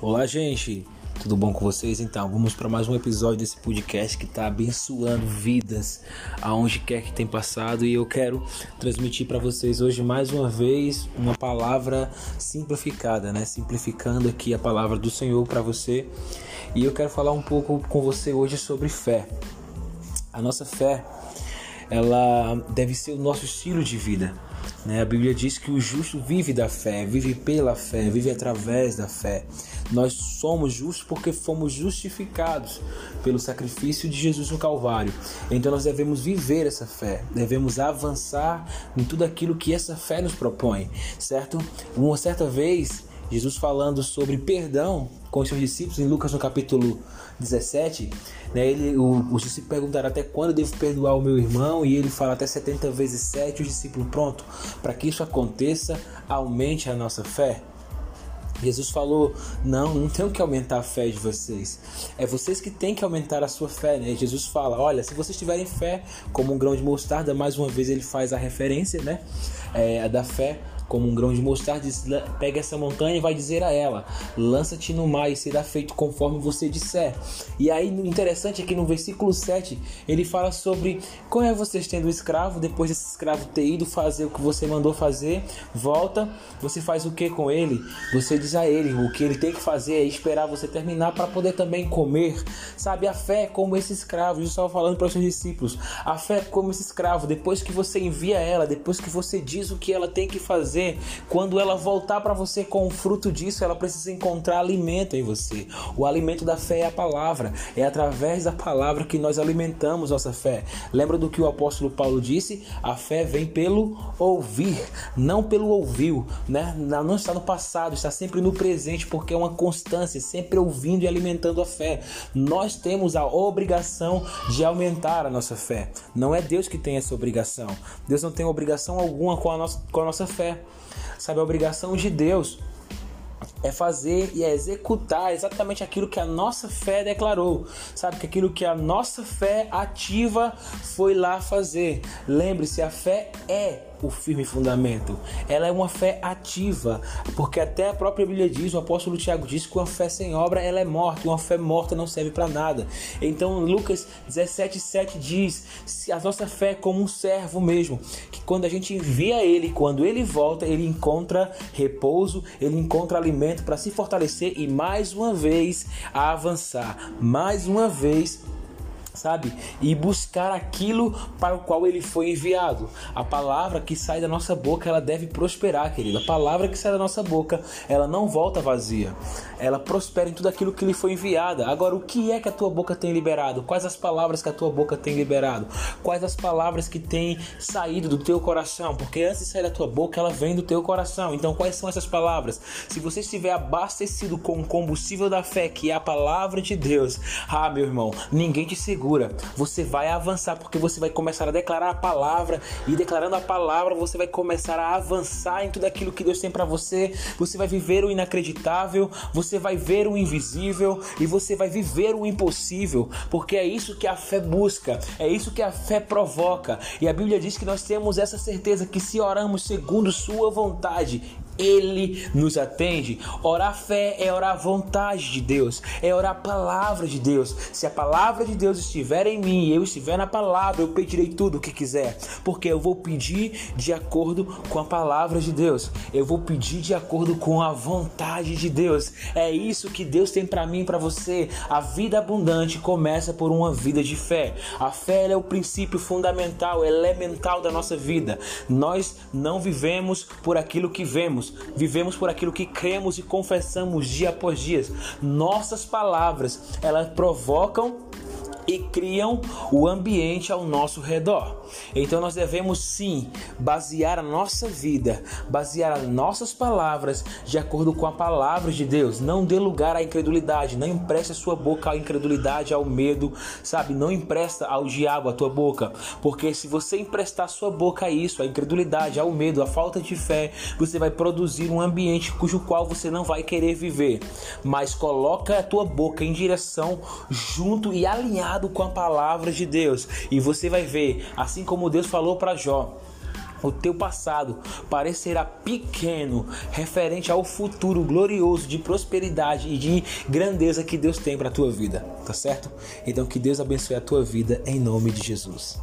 Olá, gente. Tudo bom com vocês? Então, vamos para mais um episódio desse podcast que está abençoando vidas aonde quer que tem passado e eu quero transmitir para vocês hoje mais uma vez uma palavra simplificada, né? Simplificando aqui a palavra do Senhor para você. E eu quero falar um pouco com você hoje sobre fé. A nossa fé, ela deve ser o nosso estilo de vida. Né? A Bíblia diz que o justo vive da fé, vive pela fé, vive através da fé. Nós somos justos porque fomos justificados pelo sacrifício de Jesus no Calvário. Então nós devemos viver essa fé, devemos avançar em tudo aquilo que essa fé nos propõe, certo? Uma certa vez, Jesus falando sobre perdão com os seus discípulos em Lucas no capítulo 17, né, ele, o, os discípulos perguntaram até quando devo perdoar o meu irmão e ele fala até 70 vezes 7, os discípulos, pronto, para que isso aconteça, aumente a nossa fé. Jesus falou: Não, não tenho que aumentar a fé de vocês. É vocês que têm que aumentar a sua fé. Né? Jesus fala: Olha, se vocês tiverem fé como um grão de mostarda, mais uma vez ele faz a referência né? É, da fé como um grão de mostarda, diz, pega essa montanha e vai dizer a ela: lança-te no mar e será feito conforme você disser. E aí, interessante é no versículo 7 ele fala sobre como é vocês tendo escravo, depois desse escravo ter ido fazer o que você mandou fazer, volta, você faz o que com ele? Você diz a ele: o que ele tem que fazer é esperar você terminar para poder também comer. Sabe, a fé é como esse escravo, Jesus estava falando para os seus discípulos: a fé é como esse escravo, depois que você envia ela, depois que você diz o que ela tem que fazer fazer, quando ela voltar para você com o fruto disso, ela precisa encontrar alimento em você. O alimento da fé é a palavra, é através da palavra que nós alimentamos nossa fé. Lembra do que o apóstolo Paulo disse? A fé vem pelo ouvir, não pelo ouviu, né? Não está no passado, está sempre no presente, porque é uma constância, sempre ouvindo e alimentando a fé. Nós temos a obrigação de aumentar a nossa fé. Não é Deus que tem essa obrigação. Deus não tem obrigação alguma com a nossa, com a nossa fé. Sabe, a obrigação de Deus é fazer e é executar exatamente aquilo que a nossa fé declarou. Sabe que aquilo que a nossa fé ativa foi lá fazer. Lembre-se, a fé é o firme fundamento. Ela é uma fé ativa, porque até a própria Bíblia diz, o apóstolo Tiago diz que uma fé sem obra ela é morta, uma fé morta não serve para nada. Então Lucas 17:7 diz: "Se a nossa fé é como um servo mesmo, que quando a gente envia ele, quando ele volta, ele encontra repouso, ele encontra alimento para se fortalecer e mais uma vez avançar, mais uma vez sabe? E buscar aquilo para o qual ele foi enviado. A palavra que sai da nossa boca, ela deve prosperar, querido. A palavra que sai da nossa boca, ela não volta vazia. Ela prospera em tudo aquilo que lhe foi enviada. Agora, o que é que a tua boca tem liberado? Quais as palavras que a tua boca tem liberado? Quais as palavras que têm saído do teu coração? Porque antes de sair da tua boca, ela vem do teu coração. Então, quais são essas palavras? Se você estiver abastecido com o combustível da fé, que é a palavra de Deus, ah, meu irmão, ninguém te segura segura. Você vai avançar porque você vai começar a declarar a palavra e declarando a palavra você vai começar a avançar em tudo aquilo que Deus tem para você. Você vai viver o inacreditável, você vai ver o invisível e você vai viver o impossível, porque é isso que a fé busca, é isso que a fé provoca. E a Bíblia diz que nós temos essa certeza que se oramos segundo sua vontade, ele nos atende. Orar fé é orar a vontade de Deus, é orar a palavra de Deus. Se a palavra de Deus estiver em mim e eu estiver na palavra, eu pedirei tudo o que quiser, porque eu vou pedir de acordo com a palavra de Deus. Eu vou pedir de acordo com a vontade de Deus. É isso que Deus tem para mim e para você. A vida abundante começa por uma vida de fé. A fé é o princípio fundamental, elemental da nossa vida. Nós não vivemos por aquilo que vemos, vivemos por aquilo que cremos e confessamos dia após dia. Nossas palavras, elas provocam e criam o ambiente ao nosso redor. Então nós devemos sim basear a nossa vida, basear as nossas palavras de acordo com a palavra de Deus. Não dê lugar à incredulidade, não empreste a sua boca à incredulidade, ao medo, sabe? Não empresta ao diabo a tua boca, porque se você emprestar a sua boca a isso, a incredulidade, ao medo, à falta de fé, você vai produzir um ambiente cujo qual você não vai querer viver. Mas coloca a tua boca em direção junto e alinhado com a palavra de Deus, e você vai ver, assim como Deus falou para Jó, o teu passado parecerá pequeno referente ao futuro glorioso de prosperidade e de grandeza que Deus tem para a tua vida, tá certo? Então que Deus abençoe a tua vida em nome de Jesus.